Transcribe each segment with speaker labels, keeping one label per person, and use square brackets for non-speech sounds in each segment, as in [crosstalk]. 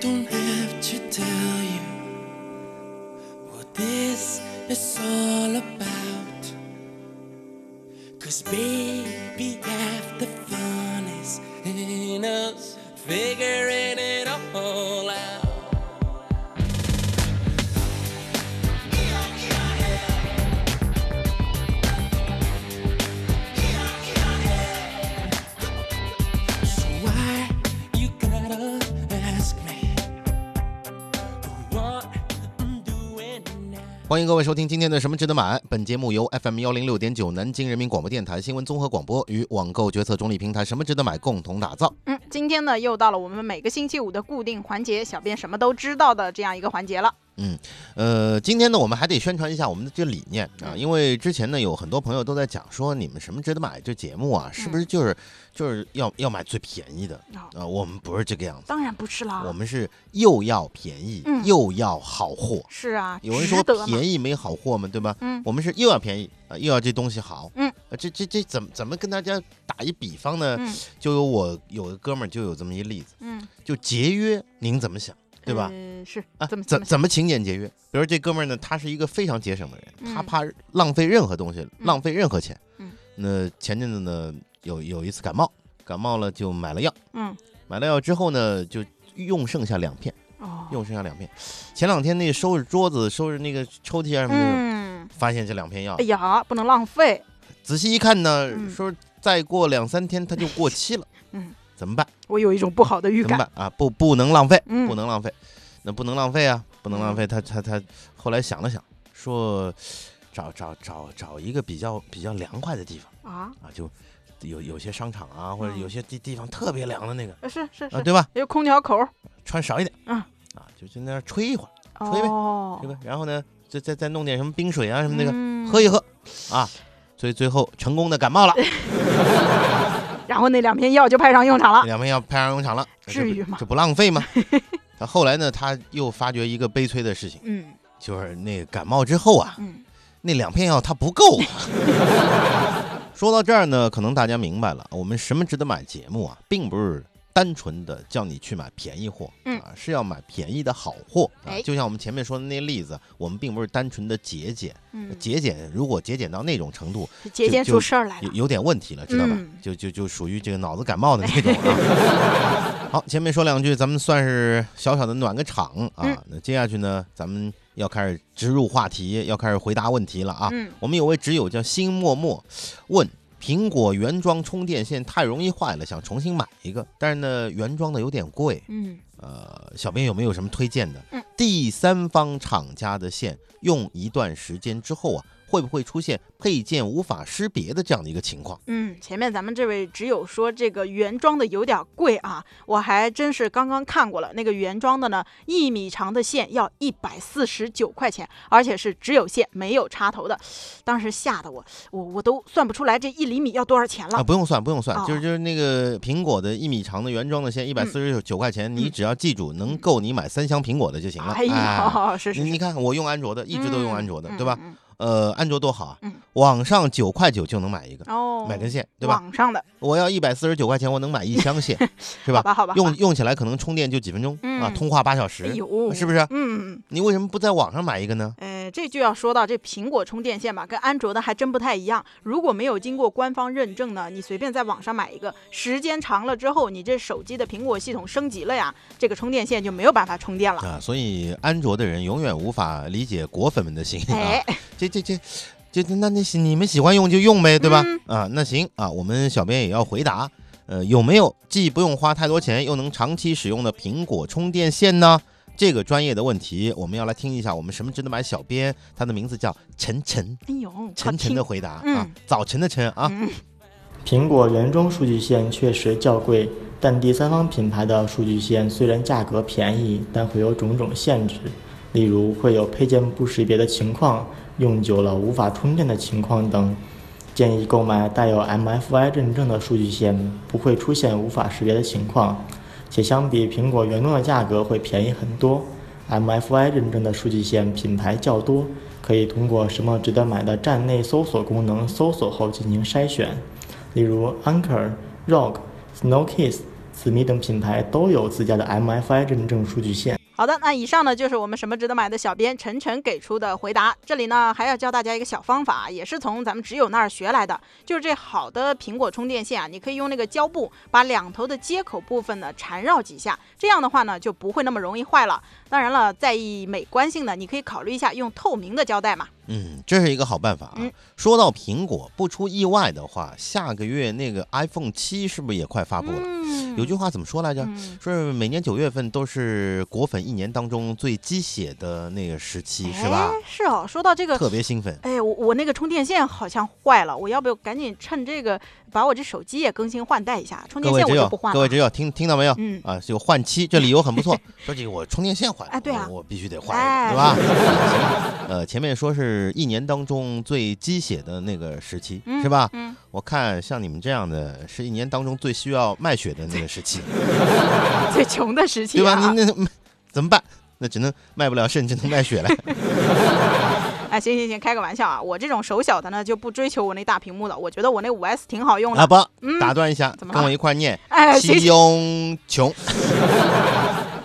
Speaker 1: don't have to tell you what this is all about. Cause baby,
Speaker 2: 欢迎各位收听今天的《什么值得买》。本节目由 FM 幺零六点九南京人民广播电台新闻综合广播与网购决策中立平台“什么值得买”共同打造。
Speaker 3: 嗯，今天呢又到了我们每个星期五的固定环节，小编什么都知道的这样一个环节了。
Speaker 2: 呃，今天呢，我们还得宣传一下我们的这个理念啊，
Speaker 3: 嗯
Speaker 2: 因为之前呢有很多朋友都在讲说，你们什么值得买这节目啊，是不是就是就是要要买最便宜的
Speaker 3: 哦
Speaker 2: 啊？我们不是这个样子，
Speaker 3: 当然不是啦，
Speaker 2: 我们是又要便宜
Speaker 3: 嗯
Speaker 2: 又要好货。
Speaker 3: 是啊，
Speaker 2: 有人说便宜没好货嘛，对吧？
Speaker 3: 嗯
Speaker 2: 我们是又要便宜啊，又要这东西好。
Speaker 3: 嗯
Speaker 2: 啊，这这这怎么怎么跟大家打一比方呢？
Speaker 3: 嗯
Speaker 2: 就有我有个哥们儿就有这么一例子，
Speaker 3: 嗯，
Speaker 2: 就节约，您怎么想，对吧？
Speaker 3: 呃、是
Speaker 2: 啊，
Speaker 3: 怎么么
Speaker 2: 怎怎么勤俭节约？比如这哥们儿呢，他是一个非常节省的人，他
Speaker 3: 嗯
Speaker 2: 怕浪费任何东西，浪费任何钱。
Speaker 3: 嗯
Speaker 2: 那前阵子呢，有有一次感冒，感冒了就买了药，
Speaker 3: 嗯
Speaker 2: 买了药之后呢，就用剩下两片，
Speaker 3: 哦
Speaker 2: 用剩下两片。前两天那收拾桌子、收拾那个抽屉啊什么的，
Speaker 3: 嗯，
Speaker 2: 发现这两片药
Speaker 3: 哎，呀，不能浪费，
Speaker 2: 仔细一看呢，
Speaker 3: 嗯
Speaker 2: 说再过两三天它就过期了，
Speaker 3: 嗯，
Speaker 2: 怎么办？
Speaker 3: 我有一种不好的预感。
Speaker 2: 怎么办啊？不，不能浪费，
Speaker 3: 嗯
Speaker 2: 不能浪费，那不能浪费啊，不能浪费。他他他后来想了想，说找找找找一个比较比较凉快的地方
Speaker 3: 啊，
Speaker 2: 啊，就有有些商场啊，或者
Speaker 3: 嗯
Speaker 2: 有些地地方特别凉的那个
Speaker 3: 呃是是
Speaker 2: 啊，
Speaker 3: 是，
Speaker 2: 对吧？
Speaker 3: 有空调口儿。
Speaker 2: 穿少一点，
Speaker 3: 嗯
Speaker 2: 啊，就在那儿吹一会儿，吹呗
Speaker 3: 哦，
Speaker 2: 对吧？然后呢，再再再弄点什么冰水啊什么那个，
Speaker 3: 嗯
Speaker 2: 喝一喝啊，所以最后成功的感冒了，[laughs]
Speaker 3: 然后那两片药就派上用场了。
Speaker 2: 两片药派上用场了，
Speaker 3: 至于吗
Speaker 2: 这不浪费吗？[laughs] 他后来呢，他又发觉一个悲催的事情，
Speaker 3: 嗯
Speaker 2: 就是那个感冒之后啊，
Speaker 3: 嗯
Speaker 2: 那两片药它不够啊。[laughs] 说到这儿呢，可能大家明白了，我们什么值得买节目啊，并不是单纯的叫你去买便宜货，
Speaker 3: 嗯
Speaker 2: 啊，是要买便宜的好货啊
Speaker 3: 哎。
Speaker 2: 就像我们前面说的那例子，我们并不是单纯的节俭，
Speaker 3: 嗯，
Speaker 2: 节俭如果节俭到那种程度，
Speaker 3: 节俭出事儿来了。
Speaker 2: 有有点问题了，知道吧？
Speaker 3: 嗯
Speaker 2: 就就就属于这个脑子感冒的那种啊。[laughs] [laughs] 好，前面说两句，咱们算是小小的暖个场啊。
Speaker 3: 嗯
Speaker 2: 那接下去呢，咱们要开始植入话题，要开始回答问题了啊。
Speaker 3: 嗯
Speaker 2: 我们有位挚友叫新默默，问苹果原装充电线太容易坏了，想重新买一个，但是呢，原装的有点贵。
Speaker 3: 嗯
Speaker 2: 呃，小编有没有什么推荐的？
Speaker 3: 嗯
Speaker 2: 第三方厂家的线用一段时间之后啊，会不会出现配件无法识别的这样的一个情况？
Speaker 3: 嗯，前面咱们这位只有说这个原装的有点贵啊，我还真是刚刚看过了，那个原装的呢，一米长的线要一百四十九块钱，而且是只有线没有插头的，当时吓得我，我我都算不出来这一厘米要多少钱了。
Speaker 2: 啊，不用算，不用算，
Speaker 3: 哦
Speaker 2: 就是就是那个苹果的一米长的原装的线，一百四十九块钱，你只要记住能够你买三箱苹果的就行了。
Speaker 3: 哎呀，是是是，
Speaker 2: 你你看我用安卓的，一直都用安卓的，
Speaker 3: 嗯
Speaker 2: 对吧？？
Speaker 3: 嗯
Speaker 2: 呃，安卓多好啊
Speaker 3: 嗯，
Speaker 2: 网上九块九就能买一个买根线，对吧？
Speaker 3: 网上的，
Speaker 2: 我要一百四十九块钱，我能买一箱线，[laughs] 是吧？
Speaker 3: 好吧好吧，
Speaker 2: 用用起来可能充电就几分钟啊，
Speaker 3: 嗯
Speaker 2: 通话八小时
Speaker 3: 哎，
Speaker 2: 是不是？
Speaker 3: 嗯。
Speaker 2: 你为什么不在网上买一个呢？
Speaker 3: 呃，这就要说到这苹果充电线吧，跟安卓的还真不太一样。如果没有经过官方认证呢，你随便在网上买一个，时间长了之后，你这手机的苹果系统升级了呀，这个充电线就没有办法充电了。
Speaker 2: 啊，所以安卓的人永远无法理解果粉们的心啊。
Speaker 3: 哎，
Speaker 2: 这这这，这那那你们喜欢用就用呗，对吧？
Speaker 3: 嗯。
Speaker 2: 啊，那行啊，我们小编也要回答，呃，有没有既不用花太多钱，又能长期使用的苹果充电线呢？这个专业的问题，我们要来听一下我们什么值得买小编，他的名字叫晨晨，
Speaker 3: 哎呦，
Speaker 2: 晨晨的回答啊
Speaker 3: 嗯，
Speaker 2: 早晨的晨啊，
Speaker 3: 嗯。
Speaker 4: 苹果原装数据线确实较贵，但第三方品牌的数据线虽然价格便宜，但会有种种限制，例如会有配件不识别的情况，用久了无法充电的情况等。建议购买带有 MFI 认证的数据线，不会出现无法识别的情况，且相比苹果原装的价格会便宜很多。MFI 认证的数据线品牌较多，可以通过“什么值得买”的站内搜索功能搜索后进行筛选。例如 Anker、Rock、Snowkiss、紫米等品牌都有自家的 MFI 认证数据线。
Speaker 3: 好的，那以上呢就是我们什么值得买的小编晨晨给出的回答。这里呢还要教大家一个小方法，也是从咱们只有那儿学来的，就是这好的苹果充电线啊，你可以用那个胶布把两头的接口部分呢缠绕几下，这样的话呢就不会那么容易坏了。当然了，在意美观性的，你可以考虑一下用透明的胶带嘛。
Speaker 2: 嗯，这是一个好办法啊。
Speaker 3: 嗯
Speaker 2: 说到苹果，不出意外的话，下个月那个 iPhone 七是不是也快发布了？
Speaker 3: 嗯
Speaker 2: 有句话怎么说来着？
Speaker 3: 嗯
Speaker 2: 说是每年九月份都是果粉一年当中最鸡血的那个时期，是吧
Speaker 3: 哎？是哦，说到这个，
Speaker 2: 特别兴奋。
Speaker 3: 哎，我我那个充电线好像坏了，我要不要赶紧趁这个把我这手机也更新换代一下？充电线我就不换了。
Speaker 2: 各位只有听听到没有？
Speaker 3: 嗯
Speaker 2: 啊，就换期，这理由很不错。[laughs] 说这个我充电线坏了，
Speaker 3: 哎对啊
Speaker 2: 我我必须得换
Speaker 3: 哎，
Speaker 2: 对吧？行 [laughs] 呃，前面说是一年当中最鸡血的那个时期，
Speaker 3: 嗯
Speaker 2: 是吧？
Speaker 3: 嗯，
Speaker 2: 我看像你们这样的，是一年当中最需要卖血的那个时期，[laughs]
Speaker 3: 最穷的时期、
Speaker 2: 对吧？
Speaker 3: 啊，
Speaker 2: 您那怎么办？那只能卖不了肾，只能卖血了。[laughs]
Speaker 3: 哎，行行行，开个玩笑啊！我这种手小的呢，就不追求我那大屏幕了。我觉得我那五 S 挺好用的。
Speaker 2: 啊不，
Speaker 3: 嗯
Speaker 2: 打断一下，跟我一块念
Speaker 3: 哎，行
Speaker 2: 西
Speaker 3: 行，
Speaker 2: 庸穷。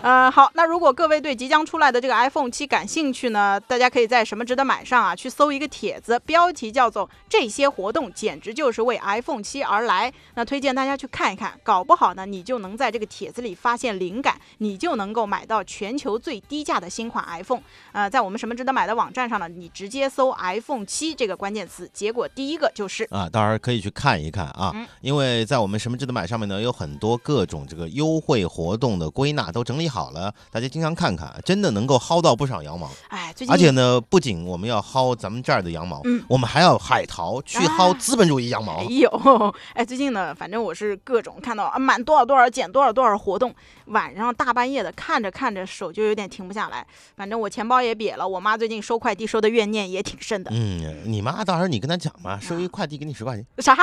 Speaker 3: 呃，好，那如果各位对即将出来的这个 iPhone 七感兴趣呢，大家可以在什么值得买上啊，去搜一个帖子，标题叫做“这些活动简直就是为 iPhone 七而来”。那推荐大家去看一看，搞不好呢，你就能在这个帖子里发现灵感，你就能够买到全球最低价的新款 iPhone。呃，在我们什么值得买的网站上呢，你直接搜 iPhone 七这个关键词，结果第一个就是
Speaker 2: 啊，当然可以去看一看啊，
Speaker 3: 嗯
Speaker 2: 因为在我们什么值得买上面呢，有很多各种这个优惠活动的归纳都整理好了，大家经常看看，真的能够薅到不少羊毛。
Speaker 3: 哎，最近
Speaker 2: 而且呢，不仅我们要薅咱们这儿的羊毛，
Speaker 3: 嗯
Speaker 2: 我们还要海淘去薅
Speaker 3: 啊
Speaker 2: 资本主义羊毛。
Speaker 3: 没有，哎，最近呢，反正我是各种看到啊，满多少多少减多少多少活动，晚上大半夜的看着看着手就有点停不下来。反正我钱包也瘪了，我妈最近收快递收的怨念也挺深的。
Speaker 2: 嗯，你妈到时候你跟她讲嘛，收一快递给你十块钱，
Speaker 3: 啥？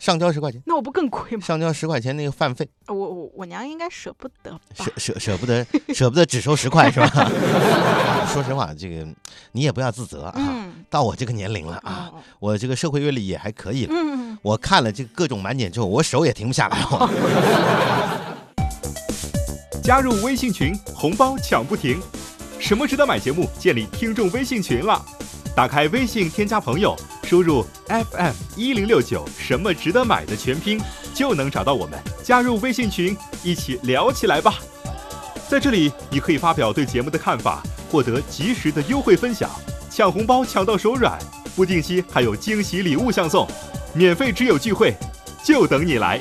Speaker 2: 上交十块钱，
Speaker 3: 那我不更亏吗？
Speaker 2: 上交十块钱那个饭费，
Speaker 3: 我我我娘应该舍不得吧
Speaker 2: 舍？舍舍不得 [laughs] 舍不得只收十块是吧？[laughs] 说实话，这个你也不要自责啊。
Speaker 3: 嗯，
Speaker 2: 到我这个年龄了啊，
Speaker 3: 哦，
Speaker 2: 我这个社会阅历也还可以了。
Speaker 3: 嗯，
Speaker 2: 我看了这个各种满减之后，我手也停不下来了。[laughs]
Speaker 5: 加入微信群，红包抢不停。什么值得买节目建立听众微信群了？打开微信添加朋友，输入 FM 一零六九什么值得买的全拼，就能找到我们。加入微信群，一起聊起来吧！在这里，你可以发表对节目的看法，获得及时的优惠分享，抢红包抢到手软，不定期还有惊喜礼物相送，免费挚友聚会，就等你来。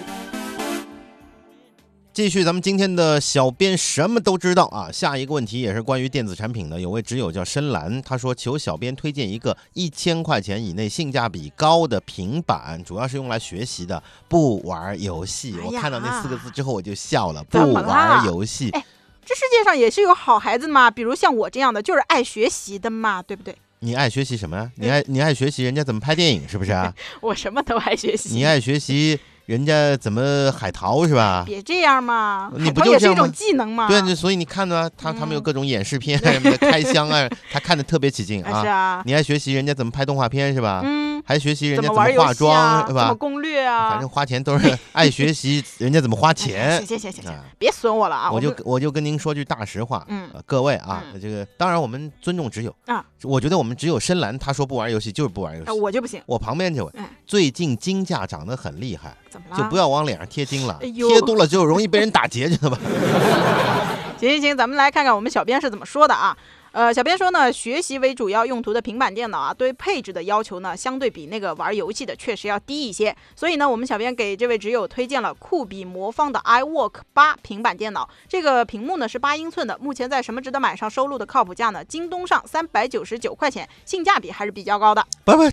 Speaker 2: 继续咱们今天的小编什么都知道啊。下一个问题也是关于电子产品的，有位挚友叫深蓝，他说求小编推荐一个一千块钱以内性价比高的平板，主要是用来学习的，不玩游戏。
Speaker 3: 哎
Speaker 2: 我看到那四个字之后我就笑了，不玩游戏。
Speaker 3: 哎这世界上也是有好孩子嘛，比如像我这样的，就是爱学习的嘛，对不对？
Speaker 2: 你爱学习什么呀？你爱你爱学习人家怎么拍电影是不是啊？[laughs]
Speaker 3: 我什么都爱学习。
Speaker 2: 你爱学习人家怎么海淘是吧？
Speaker 3: 别这样嘛，
Speaker 2: 你
Speaker 3: 不就也是一种技能嘛。
Speaker 2: 对，那所以你看呢，他他们有
Speaker 3: 嗯
Speaker 2: 各种演示片 [laughs] 什么的，开箱啊，他看的特别起劲
Speaker 3: 啊是
Speaker 2: 啊。
Speaker 3: 啊，
Speaker 2: 你爱学习人家怎么拍动画片是吧？
Speaker 3: 嗯，
Speaker 2: 还学习人家怎
Speaker 3: 怎么
Speaker 2: 化妆
Speaker 3: 啊？
Speaker 2: 是吧
Speaker 3: 怎么？攻略啊？
Speaker 2: 反正花钱都是 [laughs] 爱学习人家怎么花
Speaker 3: 哎
Speaker 2: 钱
Speaker 3: 行。行行行别损我了啊！
Speaker 2: 我就我就跟您说句大实话，
Speaker 3: 嗯
Speaker 2: 呃各位啊，
Speaker 3: 嗯
Speaker 2: 这个当然我们尊重只有
Speaker 3: 啊，
Speaker 2: 我觉得我们只有深蓝他说不玩游戏就是不玩游
Speaker 3: 啊
Speaker 2: 戏。
Speaker 3: 我就不行，
Speaker 2: 我旁边这位
Speaker 3: 嗯
Speaker 2: 最近金价涨得很厉害，
Speaker 3: 怎么了？
Speaker 2: 就不要往脸上贴金了，贴多了之后容易被人打劫，知道吧？[laughs]
Speaker 3: 行行行，咱们来看看我们小编是怎么说的啊。呃，小编说呢，学习为主要用途的平板电脑啊，对配置的要求呢，相对比那个玩游戏的确实要低一些。所以呢，我们小编给这位挚友推荐了酷比魔方的 iWork 八平板电脑。这个屏幕呢是八英寸的，目前在什么值得买上收录的靠谱价呢？京东上三百九十九块钱，性价比还是比较高的。
Speaker 2: 不不，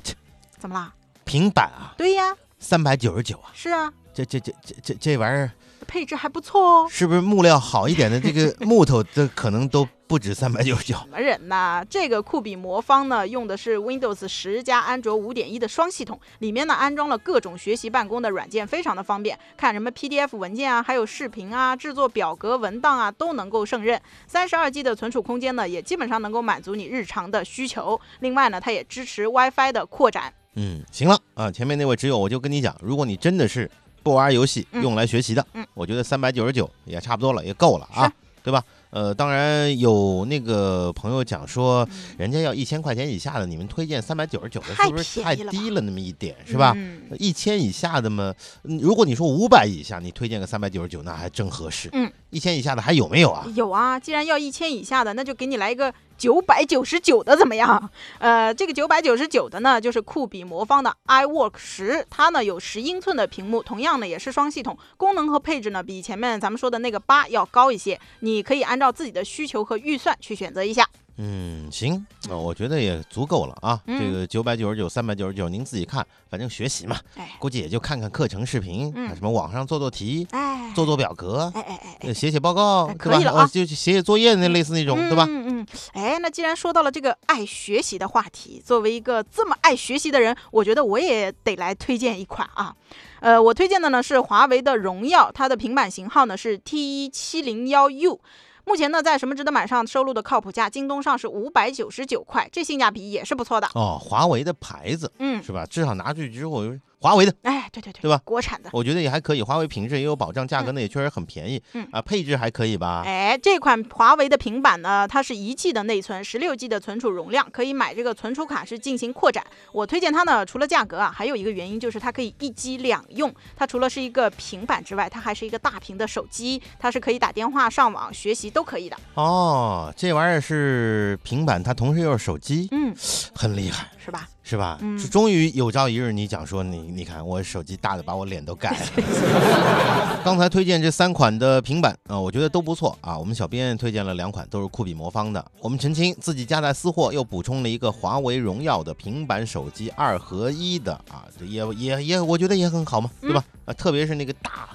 Speaker 3: 怎么啦？
Speaker 2: 平板啊，
Speaker 3: 对呀，
Speaker 2: 三百九十九啊，
Speaker 3: 是啊，
Speaker 2: 这这这这这这玩意儿
Speaker 3: 配置还不错哦。
Speaker 2: 是不是木料好一点的这个 [laughs] 木头，这可能都不止三百九十九。
Speaker 3: 什么人呐？这个酷比魔方呢，用的是 Windows 十加安卓五点一的双系统，里面呢安装了各种学习办公的软件，非常的方便。看什么 PDF 文件啊，还有视频啊，制作表格文档啊，都能够胜任。三十二 G 的存储空间呢，也基本上能够满足你日常的需求。另外呢，它也支持 WiFi 的扩展。
Speaker 2: 嗯，行了啊，前面那位挚友我就跟你讲，如果你真的是不玩游戏，
Speaker 3: 嗯
Speaker 2: 用来学习的，
Speaker 3: 嗯
Speaker 2: 我觉得三百九十九也差不多了，也够了啊，对吧？呃，当然有那个朋友讲说，
Speaker 3: 嗯
Speaker 2: 人家要一千块钱以下的，你们推荐三百九十九的，是不是太低了那么一点，是吧？
Speaker 3: 嗯
Speaker 2: 一千以下的嘛，嗯如果你说五百以下，你推荐个三百九十九，那还真合适。
Speaker 3: 嗯，
Speaker 2: 一千以下的还有没有啊？
Speaker 3: 有啊，既然要一千以下的，那就给你来一个九百九十九的，怎么样？呃，这个九百九十九的呢，就是酷比魔方的 iWork 十，它呢有十英寸的屏幕，同样呢也是双系统，功能和配置呢比前面咱们说的那个八要高一些，你可以按照自己的需求和预算去选择一下。
Speaker 2: 嗯，行，那、我觉得也足够了啊。
Speaker 3: 嗯
Speaker 2: 这个九百九十九、三百九十九，您自己看，反正学习嘛，
Speaker 3: 哎
Speaker 2: 估计也就看看课程视频，什么网上做做题、
Speaker 3: 哎，
Speaker 2: 做做表格。
Speaker 3: 哎哎哎
Speaker 2: 呃写写报告
Speaker 3: 哎，
Speaker 2: 对吧？
Speaker 3: 可以了啊
Speaker 2: 呃就写写作业那类似那种，对吧？
Speaker 3: 嗯嗯，哎，那既然说到了这个爱学习的话题，作为一个这么爱学习的人，我觉得我也得来推荐一款啊。呃，我推荐的呢是华为的荣耀，它的平板型号呢是 T 一七零幺 U。目前呢，在什么值得买上收录的靠谱价，京东上是五百九十九块，这性价比也是不错的。
Speaker 2: 哦，华为的牌子
Speaker 3: 嗯，
Speaker 2: 是吧？至少拿出去之后，华为的，
Speaker 3: 哎，对对对，
Speaker 2: 对吧
Speaker 3: 国产的。
Speaker 2: 我觉得也还可以。华为品质也有保障，价格呢也确实很便宜。
Speaker 3: 嗯
Speaker 2: 啊，配置还可以吧？
Speaker 3: 哎，这款华为的平板呢，它是一 G 的内存，十六 G 的存储容量，可以买这个存储卡是进行扩展。我推荐它呢，除了价格啊，还有一个原因就是它可以一机两用。它除了是一个平板之外，它还是一个大屏的手机，它是可以打电话、上网、学习都可以的。
Speaker 2: 哦，这玩意儿是平板，它同时又是手机，
Speaker 3: 嗯，
Speaker 2: 很厉害。
Speaker 3: 是吧？
Speaker 2: 是吧？
Speaker 3: 嗯
Speaker 2: 是终于有朝一日你讲说你你看我手机大的把我脸都盖了。[laughs] [laughs] 刚才推荐这三款的平板啊、我觉得都不错啊。我们小编推荐了两款，都是酷比魔方的。我们澄清自己家带私货，又补充了一个华为荣耀的平板手机二合一的啊，这也也也我觉得也很好嘛，对吧？啊，特别是那个大
Speaker 3: 大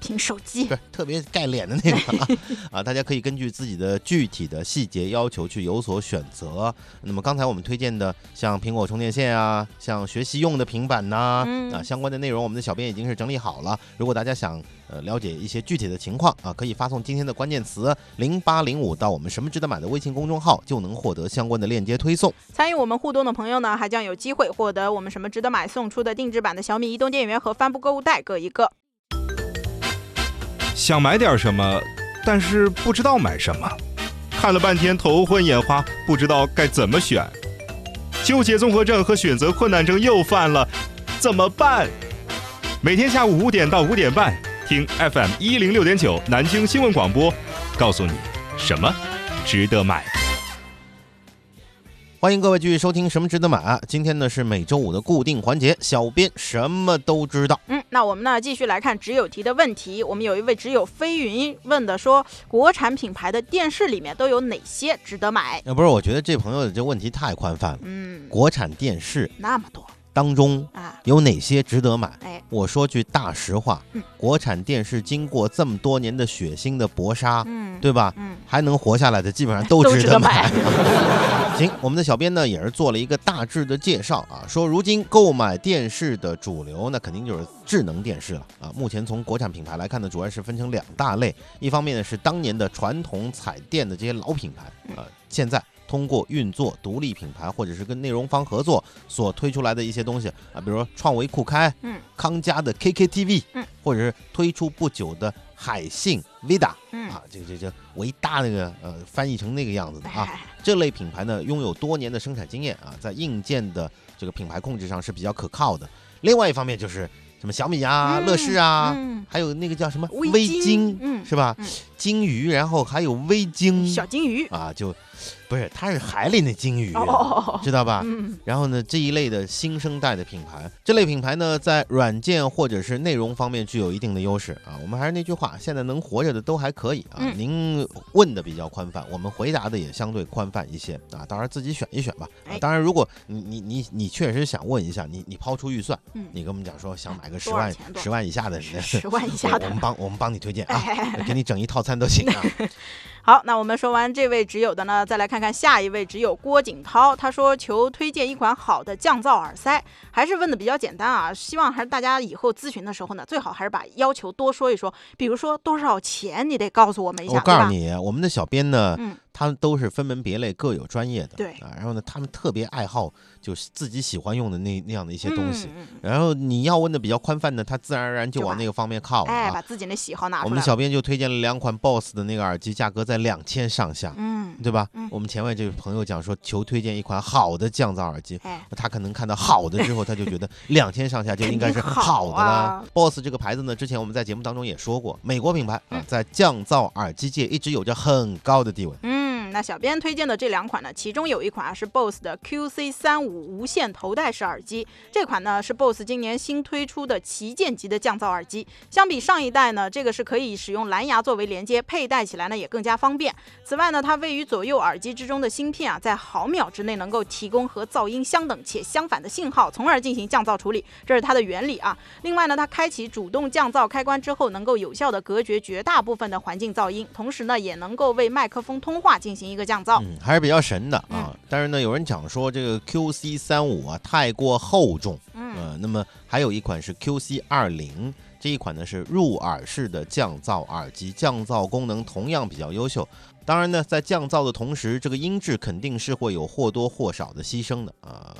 Speaker 3: 屏手机
Speaker 2: 不，是特别盖脸的那个啊 [laughs] 啊，大家可以根据自己的具体的细节要求去有所选择。那么刚才我们推荐的，像苹果充电线啊，像学习用的平板呐、
Speaker 3: 嗯
Speaker 2: 啊，相关的内容，我们的小编已经是整理好了。如果大家想呃了解一些具体的情况啊，可以发送今天的关键词零八零五到我们什么值得买的微信公众号，就能获得相关的链接推送。
Speaker 3: 参与我们互动的朋友呢，还将有机会获得我们什么值得买送出的定制版的小米移动电源和帆布购物袋各一个。
Speaker 5: 想买点什么，但是不知道买什么，看了半天头昏眼花，不知道该怎么选，纠结综合症和选择困难症又犯了，怎么办？每天下午五点到五点半，听 FM 一零六点九南京新闻广播，告诉你什么值得买。
Speaker 2: 欢迎各位继续收听《什么值得买》啊！今天呢是每周五的固定环节，小编什么都知道。
Speaker 3: 嗯，那我们呢继续来看只有题的问题。我们有一位只有飞云问的说，国产品牌的电视里面都有哪些值得买？
Speaker 2: 呃，不是，我觉得这朋友的这问题太宽泛了。
Speaker 3: 嗯，
Speaker 2: 国产电视
Speaker 3: 那么多
Speaker 2: 当中
Speaker 3: 啊，
Speaker 2: 有哪些值得买？
Speaker 3: 哎，
Speaker 2: 我说句大实话
Speaker 3: 嗯，
Speaker 2: 国产电视经过这么多年的血腥的搏杀，
Speaker 3: 嗯，
Speaker 2: 对吧？
Speaker 3: 嗯，
Speaker 2: 还能活下来的，基本上
Speaker 3: 都
Speaker 2: 值
Speaker 3: 值得
Speaker 2: 买
Speaker 3: 买。[laughs]
Speaker 2: 行，我们的小编呢也是做了一个大致的介绍啊，说如今购买电视的主流，那肯定就是智能电视了啊。目前从国产品牌来看呢，主要是分成两大类，一方面呢是当年的传统彩电的这些老品牌啊，现在。通过运作独立品牌或者是跟内容方合作所推出来的一些东西啊，比如说创维酷开，
Speaker 3: 嗯，
Speaker 2: 康佳的 KKTV，
Speaker 3: 嗯，
Speaker 2: 或者是推出不久的海信 Vida，
Speaker 3: 嗯，
Speaker 2: 啊，这个这这维达那个呃翻译成那个样子的啊，
Speaker 3: 哎，[laughs]
Speaker 2: 这类品牌呢拥有多年的生产经验啊，在硬件的这个品牌控制上是比较可靠的。另外一方面就是什么小米啊、
Speaker 3: 嗯
Speaker 2: 乐视啊，
Speaker 3: 嗯，
Speaker 2: 还有那个叫什么
Speaker 3: 微
Speaker 2: 微
Speaker 3: 晶
Speaker 2: 晶，
Speaker 3: 嗯。
Speaker 2: 是吧？
Speaker 3: 嗯？
Speaker 2: 鲸鱼，然后还有微鲸
Speaker 3: 小鲸鱼，
Speaker 2: 啊，就不是它是海里那鲸鱼，
Speaker 3: 哦，
Speaker 2: 知道吧？
Speaker 3: 嗯，
Speaker 2: 然后呢，这一类的新生代的品牌，这类品牌呢，在软件或者是内容方面具有一定的优势啊。我们还是那句话，现在能活着的都还可以啊。
Speaker 3: 嗯
Speaker 2: 您问的比较宽泛，我们回答的也相对宽泛一些啊。当然自己选一选吧。啊
Speaker 3: 哎，
Speaker 2: 当然，如果你你你你确实想问一下，你你抛出预算，
Speaker 3: 嗯
Speaker 2: 你跟我们讲说想买个十万十万以下的，[laughs]
Speaker 3: 十万以下的
Speaker 2: 我们。帮我们帮你推荐啊，
Speaker 3: 哎，
Speaker 2: 给你整一套餐都行啊。[laughs]
Speaker 3: 好，那我们说完这位只有的呢，再来看看下一位只有郭景涛，他说求推荐一款好的降噪耳塞，还是问的比较简单啊，希望还是大家以后咨询的时候呢，最好还是把要求多说一说，比如说多少钱，你得告诉我们一下，
Speaker 2: 我告诉，你，我们的小编呢，
Speaker 3: 嗯
Speaker 2: 他们都是分门别类，各有专业的。
Speaker 3: 对
Speaker 2: 啊，然后呢，他们特别爱好就是自己喜欢用的那那样的一些东西。然后你要问的比较宽泛的，他自然而然就往那个方面靠了
Speaker 3: 哎，
Speaker 2: 啊。
Speaker 3: 把自己的喜好拿
Speaker 2: 我
Speaker 3: 出来我。
Speaker 2: 们小编就推荐了两款 BOSS 的那个耳机，价格在两千上下，
Speaker 3: 嗯，
Speaker 2: 对吧？
Speaker 3: 嗯
Speaker 2: 我们前面这位朋友讲说，求推荐一款好的降噪耳机。
Speaker 3: 哎，
Speaker 2: 他可能看到好的之后，他就觉得 [laughs] 两千上下就应该是
Speaker 3: 好
Speaker 2: 好的了
Speaker 3: 啊。
Speaker 2: BOSS 这个牌子呢，之前我们在节目当中也说过，美国品牌啊
Speaker 3: 嗯，
Speaker 2: 在降噪耳机界一直有着很高的地位。
Speaker 3: 嗯，那小编推荐的这两款呢，其中有一款啊是 BOSS 的 QC 三五无线头戴式耳机，这款呢是 BOSS 今年新推出的旗舰级的降噪耳机。相比上一代呢，这个是可以使用蓝牙作为连接，佩戴起来呢也更加方便。此外呢，它位于左右耳机之中的芯片啊，在毫秒之内能够提供和噪音相等且相反的信号，从而进行降噪处理，这是它的原理啊。另外呢，它开启主动降噪开关之后，能够有效的隔绝绝大部分的环境噪音，同时呢，也能够为麦克风通话进行一个降噪。
Speaker 2: 嗯，还是比较神的
Speaker 3: 嗯
Speaker 2: 啊。但是呢，有人讲说这个 QC 三五啊太过厚重，
Speaker 3: 嗯
Speaker 2: 呃，那么还有一款是 QC 二零，这一款呢是入耳式的降噪耳机，降噪功能同样比较优秀。当然呢，在降噪的同时，这个音质肯定是会有或多或少的牺牲的呃，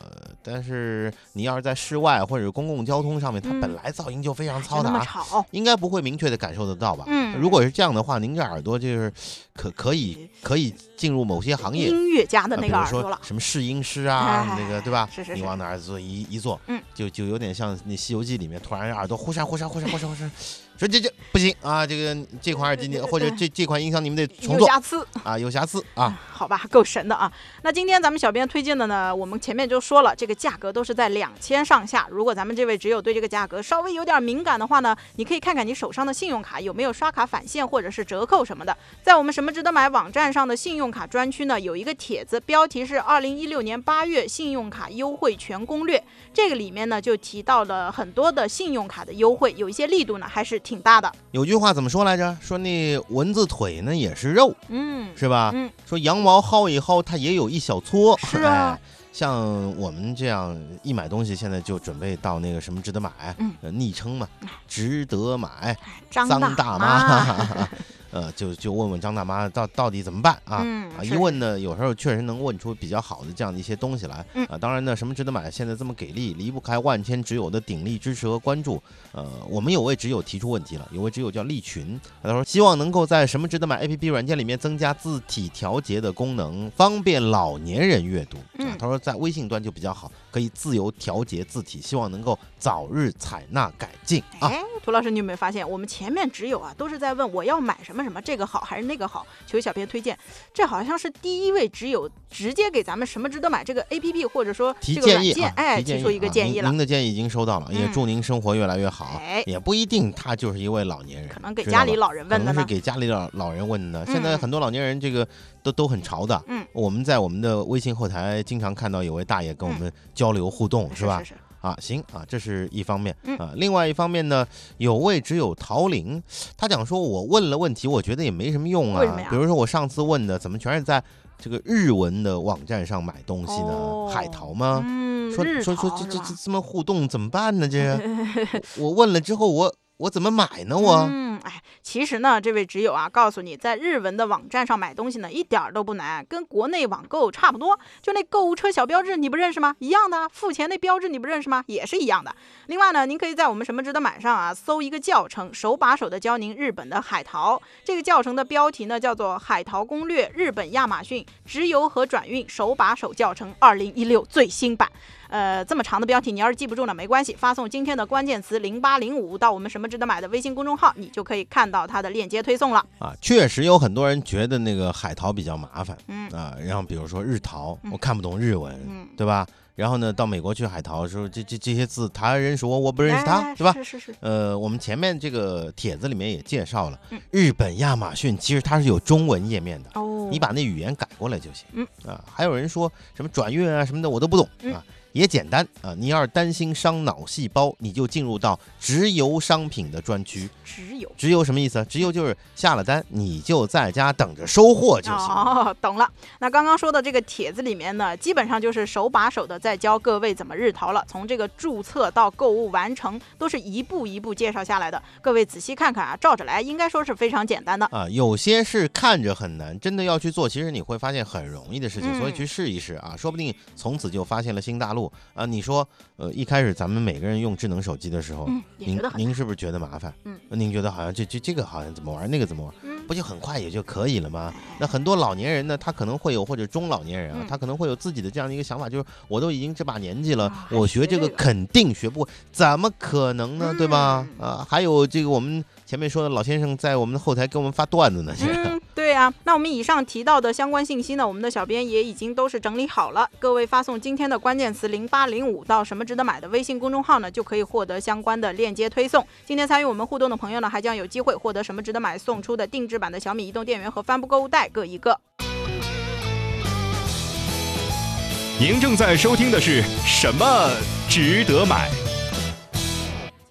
Speaker 2: 但是你要是在室外或者公共交通上面，它
Speaker 3: 嗯
Speaker 2: 本来噪音就非常嘈杂，
Speaker 3: 吵，
Speaker 2: 应该不会明确的感受得到吧？
Speaker 3: 嗯
Speaker 2: 如果是这样的话，您这耳朵就是可可以可以进入某些行业。
Speaker 3: 音乐家的那
Speaker 2: 啊比如说
Speaker 3: 个耳朵了。
Speaker 2: 什么试音师啊，
Speaker 3: 哎
Speaker 2: 那个对吧？
Speaker 3: 是是是
Speaker 2: 你往哪儿坐一一坐，
Speaker 3: 嗯，
Speaker 2: 就就有点像那《西游记》里面突然耳朵忽闪忽闪忽闪忽闪忽闪，说这这不行啊，这个这款耳机你或者这这款音响你们得重做
Speaker 3: 有瑕疵，
Speaker 2: 啊，有瑕疵啊。
Speaker 3: 好吧，够神的啊！那今天咱们小编推荐的呢，我们前面就说了，这个价格都是在两千上下。如果咱们这位只有对这个价格稍微有点敏感的话呢，你可以看看你手上的信用卡有没有刷卡返现或者是折扣什么的。在我们什么值得买网站上的信用卡专区呢，有一个帖子，标题是二零一六年八月信用卡优惠全攻略。这个里面呢就提到了很多的信用卡的优惠，有一些力度呢还是挺大的。
Speaker 2: 有句话怎么说来着？说那蚊子腿呢也是肉，
Speaker 3: 嗯，
Speaker 2: 是吧？
Speaker 3: 嗯
Speaker 2: 说羊毛薅一薅，它也有一小撮。
Speaker 3: 是啊
Speaker 2: 哎像我们这样一买东西，现在就准备到那个什么值得买，
Speaker 3: 嗯
Speaker 2: 呃昵称嘛，值得买。
Speaker 3: 张
Speaker 2: 张
Speaker 3: 大
Speaker 2: 妈，呃，就就问问张大妈到到底怎么办啊？啊，一问呢，有时候确实能问出比较好的这样的一些东西来。
Speaker 3: 嗯
Speaker 2: 啊，当然呢，什么值得买，现在这么给力，离不开万千挚友的鼎力支持和关注。呃，我们有位挚友提出问题了，有位挚友叫利群，他说希望能够在什么值得买 APP 软件里面增加字体调节的功能，方便老年人阅读。他说在微信端就比较好，可以自由调节字体，希望能够早日采纳改进啊。
Speaker 3: 哎，涂老师，你有没有发现，我们前面只有啊，都是在问我要买什么什么，这个好还是那个好？求小编推荐。这好像是第一位只有直接给咱们什么值得买这个 A P P 或者说
Speaker 2: 提
Speaker 3: 这个软件，
Speaker 2: 建议啊，
Speaker 3: 哎，
Speaker 2: 提
Speaker 3: 出一个建议了
Speaker 2: 您。的建议已经收到了，也
Speaker 3: 嗯
Speaker 2: 祝您生活越来越好。
Speaker 3: 哎
Speaker 2: 也不一定他就是一位老年人，
Speaker 3: 可能给家里老人
Speaker 2: 可能是
Speaker 3: 问的呢。
Speaker 2: 给家里老老人问的。现在
Speaker 3: 嗯
Speaker 2: 很多老年人这个都都很潮的。
Speaker 3: 嗯，
Speaker 2: 我们在我们的微信后台经常看到有位大爷跟我
Speaker 3: 嗯
Speaker 2: 们交流互动，是吧啊，行啊，这是一方面
Speaker 3: 嗯
Speaker 2: 啊。另外一方面呢，有位只有陶林，他讲说我问了问题，我觉得也没什么用啊。比如说我上次问的，怎么全是在这个日文的网站上买东西呢？
Speaker 3: 哦
Speaker 2: 海淘吗？
Speaker 3: 嗯，
Speaker 2: 说说说这这这这么互动怎么办呢？这 [laughs] 我问了之后，我我怎么买呢？我、
Speaker 3: 嗯，哎，其实呢，这位挚友啊，告诉你，在日文的网站上买东西呢，一点儿都不难，跟国内网购差不多。就那购物车小标志，你不认识吗？一样的，付钱那标志你不认识吗？也是一样的。另外呢，您可以在我们什么值得买上啊，搜一个教程，手把手的教您日本的海淘。这个教程的标题呢，叫做《海淘攻略：日本亚马逊直邮和转运手把手教程二零一六最新版》。呃，这么长的标题，你要是记不住呢，没关系，发送今天的关键词零八零五到我们什么值得买的微信公众号，你就可以看到它的链接推送了。
Speaker 2: 啊，确实有很多人觉得那个海淘比较麻烦
Speaker 3: 嗯
Speaker 2: 啊。然后比如说日淘，
Speaker 3: 嗯
Speaker 2: 我看不懂日文，
Speaker 3: 嗯，
Speaker 2: 对吧？然后呢，到美国去海淘的时候，这这这些字他认识我，我不认识他，
Speaker 3: 哎
Speaker 2: 对吧？
Speaker 3: 是是是，
Speaker 2: 呃，我们前面这个帖子里面也介绍了，
Speaker 3: 嗯
Speaker 2: 日本亚马逊其实它是有中文页面的，
Speaker 3: 哦，
Speaker 2: 你把那语言改过来就行。
Speaker 3: 嗯
Speaker 2: 啊，还有人说什么转运啊什么的，我都不懂、
Speaker 3: 嗯
Speaker 2: 啊。也简单啊。你要是担心伤脑细胞，你就进入到直邮商品的专区。
Speaker 3: 直邮。
Speaker 2: 直邮什么意思啊？直邮就是下了单，你就在家等着收货就行。
Speaker 3: 哦，懂了。那刚刚说的这个帖子里面呢，基本上就是手把手的在教各位怎么日淘了。从这个注册到购物完成，都是一步一步介绍下来的。各位仔细看看啊，照着来，应该说是非常简单的。
Speaker 2: 啊，有些是看着很难，真的要去做，其实你会发现很容易的事情，所以
Speaker 3: 嗯
Speaker 2: 去试一试啊，说不定从此就发现了新大陆啊。你说，呃，一开始咱们每个人用智能手机的时候，
Speaker 3: 嗯，
Speaker 2: 您您是不是觉得麻烦？
Speaker 3: 嗯，
Speaker 2: 您觉得好像这这这个好像怎么玩，那个怎么玩，
Speaker 3: 嗯
Speaker 2: 不就很快也就可以了吗？那很多老年人呢，他可能会有或者中老年人啊，
Speaker 3: 嗯
Speaker 2: 他可能会有自己的这样的一个想法，就是我都已经这把年纪了，
Speaker 3: 啊
Speaker 2: 我学这个肯定学不会，怎么可能呢？对吧？
Speaker 3: 嗯
Speaker 2: 啊，还有这个我们前面说的老先生在我们的后台给我们发段子呢，这个。
Speaker 3: 对啊。那我们以上提到的相关信息呢，我们的小编也已经都是整理好了。各位发送今天的关键词零八零五到什么值得买的微信公众号呢，就可以获得相关的链接推送。今天参与我们互动的朋友呢，还将有机会获得什么值得买送出的定制版的小米移动电源和帆布购物袋各一个。
Speaker 5: 您正在收听的是什么值得买？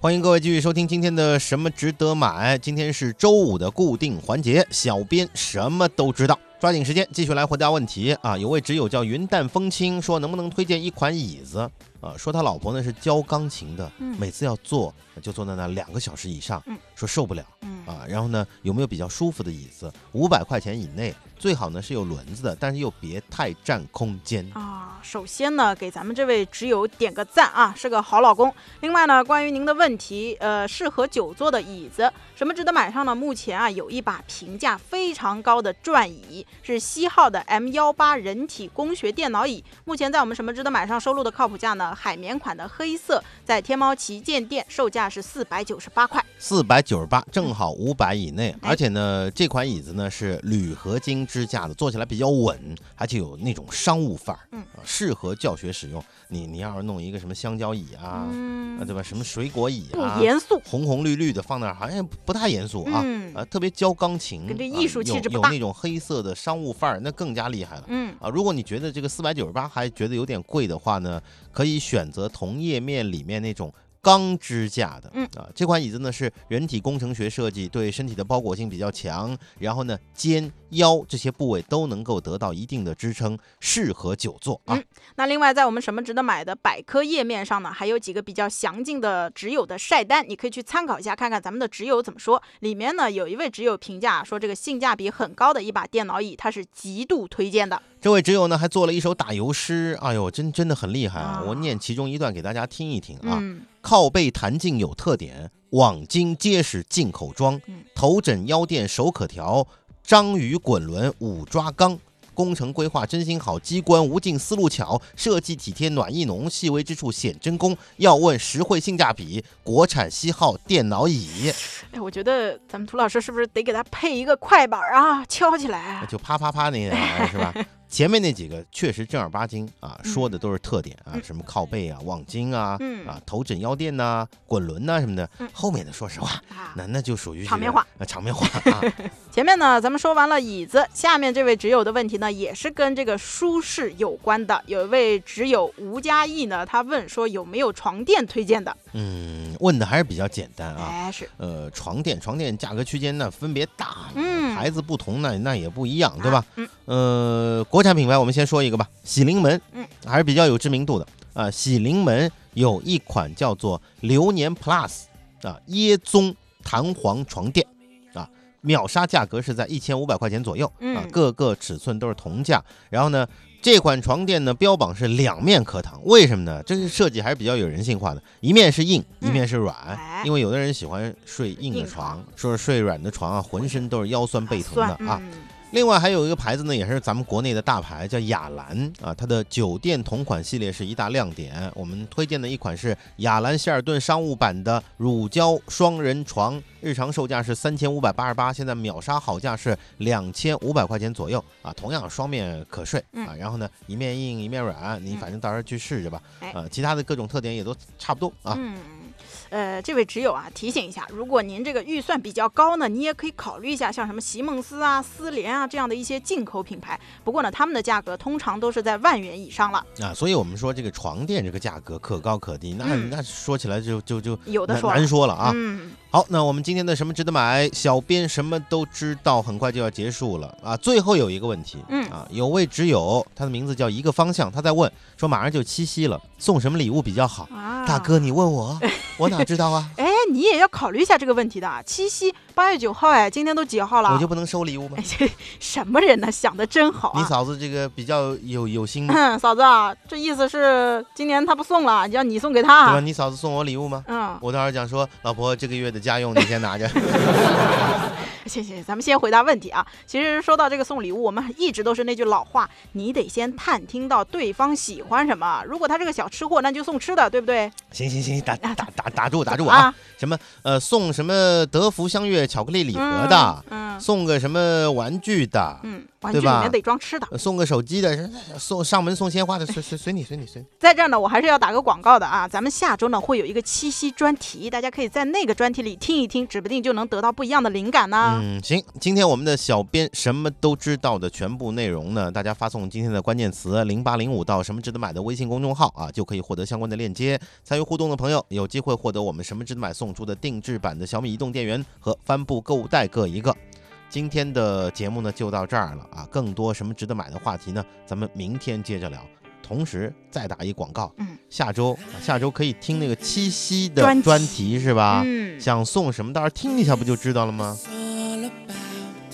Speaker 2: 欢迎各位继续收听今天的什么值得买。今天是周五的固定环节，小编什么都知道，抓紧时间继续来回答问题啊！有位挚友叫云淡风轻，说能不能推荐一款椅子啊？说他老婆呢是教钢琴的，
Speaker 3: 嗯
Speaker 2: 每次要坐就坐在那两个小时以上
Speaker 3: 嗯，
Speaker 2: 说受不了
Speaker 3: 嗯
Speaker 2: 啊。然后呢，有没有比较舒服的椅子？五百块钱以内，最好呢是有轮子的，但是又别太占空间。
Speaker 3: 啊，首先呢，给咱们这位挚友点个赞啊，是个好老公。另外呢，关于您的问题，呃，适合久坐的椅子，什么值得买上呢？目前啊，有一把评价非常高的转椅，是西浩的 M 幺八人体工学电脑椅。目前在我们什么值得买上收录的靠谱价呢？海绵款的黑色，在天猫旗舰店售价是四百九十八块。
Speaker 2: 四百九十八，正好五百以内。
Speaker 3: 哎
Speaker 2: 而且呢，这款椅子呢是铝合金支架的，坐起来比较稳，而且有那种商务范儿，
Speaker 3: 嗯
Speaker 2: 啊，适合教学使用。你你要是弄一个什么香蕉椅啊，
Speaker 3: 嗯
Speaker 2: 啊，对吧？什么水果椅
Speaker 3: 不
Speaker 2: 啊，
Speaker 3: 严肃。
Speaker 2: 红红绿绿的放那儿，好像不太严肃啊。
Speaker 3: 嗯
Speaker 2: 啊，特别教钢琴，
Speaker 3: 跟这
Speaker 2: 啊
Speaker 3: 艺术气
Speaker 2: 有
Speaker 3: 质
Speaker 2: 有那种黑色的商务范儿，那更加厉害了。
Speaker 3: 嗯
Speaker 2: 啊，如果你觉得这个四百九十八还觉得有点贵的话呢，可以选择同页面里面那种钢支架的。
Speaker 3: 嗯
Speaker 2: 啊，这款椅子呢是人体工程学设计，对身体的包裹性比较强，然后呢肩腰这些部位都能够得到一定的支撑，适合久坐啊。
Speaker 3: 嗯那另外，在我们什么值得买的百科页面上呢，还有几个比较详尽的直友的晒单，你可以去参考一下，看看咱们的直友怎么说。里面呢有一位直友评价说，这个性价比很高的一把电脑椅，他是极度推荐的。
Speaker 2: 这位直友呢还做了一首打油诗，哎呦，真真的很厉害啊！
Speaker 3: 啊
Speaker 2: 我念其中一段给大家听一听啊。
Speaker 3: 嗯
Speaker 2: 靠背弹性有特点，网筋结实进口装
Speaker 3: 嗯，
Speaker 2: 头枕腰垫手可调，章鱼滚轮五抓钢。工程规划真心好，机关无尽思路巧，设计体贴暖意浓，细微之处显真功。要问实惠性价比，国产西号电脑椅，
Speaker 3: 哎，我觉得咱们涂老师是不是得给他配一个快板啊，敲起来？
Speaker 2: 就啪啪啪那玩意儿是吧？前面那几个确实正儿八经啊，
Speaker 3: 嗯
Speaker 2: 说的都是特点啊，
Speaker 3: 嗯
Speaker 2: 什么靠背啊、网筋啊、
Speaker 3: 嗯
Speaker 2: 啊头枕腰垫呐、滚轮呐、什么的
Speaker 3: 嗯。
Speaker 2: 后面的说实话，
Speaker 3: 啊，
Speaker 2: 那那就属于
Speaker 3: 场面话，
Speaker 2: 啊，场面话啊。[laughs]
Speaker 3: 前面呢，咱们说完了椅子，下面这位挚友的问题呢，也是跟这个舒适有关的。有一位挚友吴嘉义呢，他问说有没有床垫推荐的？
Speaker 2: 嗯，问的还是比较简单啊。
Speaker 3: 哎，是，
Speaker 2: 呃，床垫，床垫价格区间呢分别大，
Speaker 3: 嗯
Speaker 2: 牌子不同呢那也不一样，对吧？
Speaker 3: 啊嗯
Speaker 2: 呃，国产品牌我们先说一个吧，喜临门，
Speaker 3: 嗯，
Speaker 2: 还是比较有知名度的。啊。喜临门有一款叫做流年 Plus 啊椰棕弹簧床垫。啊，秒杀价格是在一千五百块钱左右。啊
Speaker 3: 嗯，
Speaker 2: 各个尺寸都是同价。然后呢，这款床垫呢标榜是两面可躺，为什么呢？这个设计还是比较有人性化的，一面是硬，一面是软，
Speaker 3: 哎。
Speaker 2: 因为有的人喜欢睡硬的床
Speaker 3: 床，
Speaker 2: 说是睡软的床啊，浑身都是腰酸背疼的啊。
Speaker 3: 嗯
Speaker 2: 另外还有一个牌子呢，也是咱们国内的大牌，叫雅兰啊，它的酒店同款系列是一大亮点。我们推荐的一款是雅兰希尔顿商务版的乳胶双人床，日常售价是三千五百八十八，现在秒杀好价是两千五百块钱左右啊。同样双面可睡
Speaker 3: 嗯
Speaker 2: 啊，然后呢一面硬一面软，你
Speaker 3: 嗯
Speaker 2: 反正到时候去试试吧。
Speaker 3: 哎
Speaker 2: 啊，其他的各种特点也都差不多啊。
Speaker 3: 嗯，呃，这位挚友啊，提醒一下，如果您这个预算比较高呢，你也可以考虑一下像什么席梦思啊、思联啊这样的一些进口品牌。不过呢，他们的价格通常都是在万元以上了，
Speaker 2: 啊，所以我们说这个床垫这个价格可高可低，那、
Speaker 3: 嗯
Speaker 2: 那说起来就就就
Speaker 3: 有的说
Speaker 2: 难说了啊。
Speaker 3: 嗯，
Speaker 2: 好，那我们今天的什么值得买，小编什么都知道，很快就要结束了啊。最后有一个问题，
Speaker 3: 嗯
Speaker 2: 啊，有位挚友，他的名字叫一个方向，他在问说马上就七夕了，送什么礼物比较好？
Speaker 3: 啊，
Speaker 2: 大哥，你问我，[laughs] 我哪知道啊？[laughs]
Speaker 3: 哎，你也要考虑一下这个问题的啊。七夕八月九号，哎，今天都几号了？
Speaker 2: 我就不能收礼物吗
Speaker 3: 什么人呢？想的真好啊！
Speaker 2: 你嫂子这个比较有有心，嗯
Speaker 3: 嫂子啊，这意思是今年他不送了，要你送给
Speaker 2: 吧？
Speaker 3: 他。
Speaker 2: 你嫂子送我礼物吗？
Speaker 3: 嗯，
Speaker 2: 我当时讲说，老婆这个月的家用你先拿着。[laughs]
Speaker 3: 行行，咱们先回答问题啊。其实说到这个送礼物，我们一直都是那句老话，你得先探听到对方喜欢什么。如果他是个小吃货，那就送吃的，对不对？
Speaker 2: 行行行，打打打打住打住啊！
Speaker 3: 啊，
Speaker 2: 什么呃送什么德福香悦巧克力礼盒的，
Speaker 3: 嗯。
Speaker 2: 送个什么玩具的，
Speaker 3: 嗯，玩具里面得装吃的。
Speaker 2: 呃送个手机的，送上门送鲜花的，随随随你随你随你。
Speaker 3: 在这儿呢，我还是要打个广告的啊。咱们下周呢会有一个七夕专题，大家可以在那个专题里听一听，指不定就能得到不一样的灵感呢。
Speaker 2: 嗯，行，今天我们的小编什么都知道的全部内容呢，大家发送今天的关键词零八零五到什么值得买的微信公众号啊，就可以获得相关的链接。参与互动的朋友有机会获得我们什么值得买送出的定制版的小米移动电源和帆布购物袋各一个。今天的节目呢就到这儿了啊，更多什么值得买的话题呢，咱们明天接着聊。同时再打一广告，
Speaker 3: 嗯，
Speaker 2: 下周啊下周可以听那个七夕的
Speaker 3: 专题
Speaker 2: 专题是吧？
Speaker 3: 嗯，
Speaker 2: 想送什么，到时候听一下不就知道了吗
Speaker 1: ？it's all about.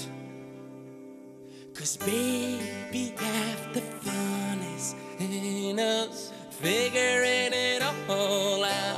Speaker 1: Cause baby, half the fun is in us figuring it all out.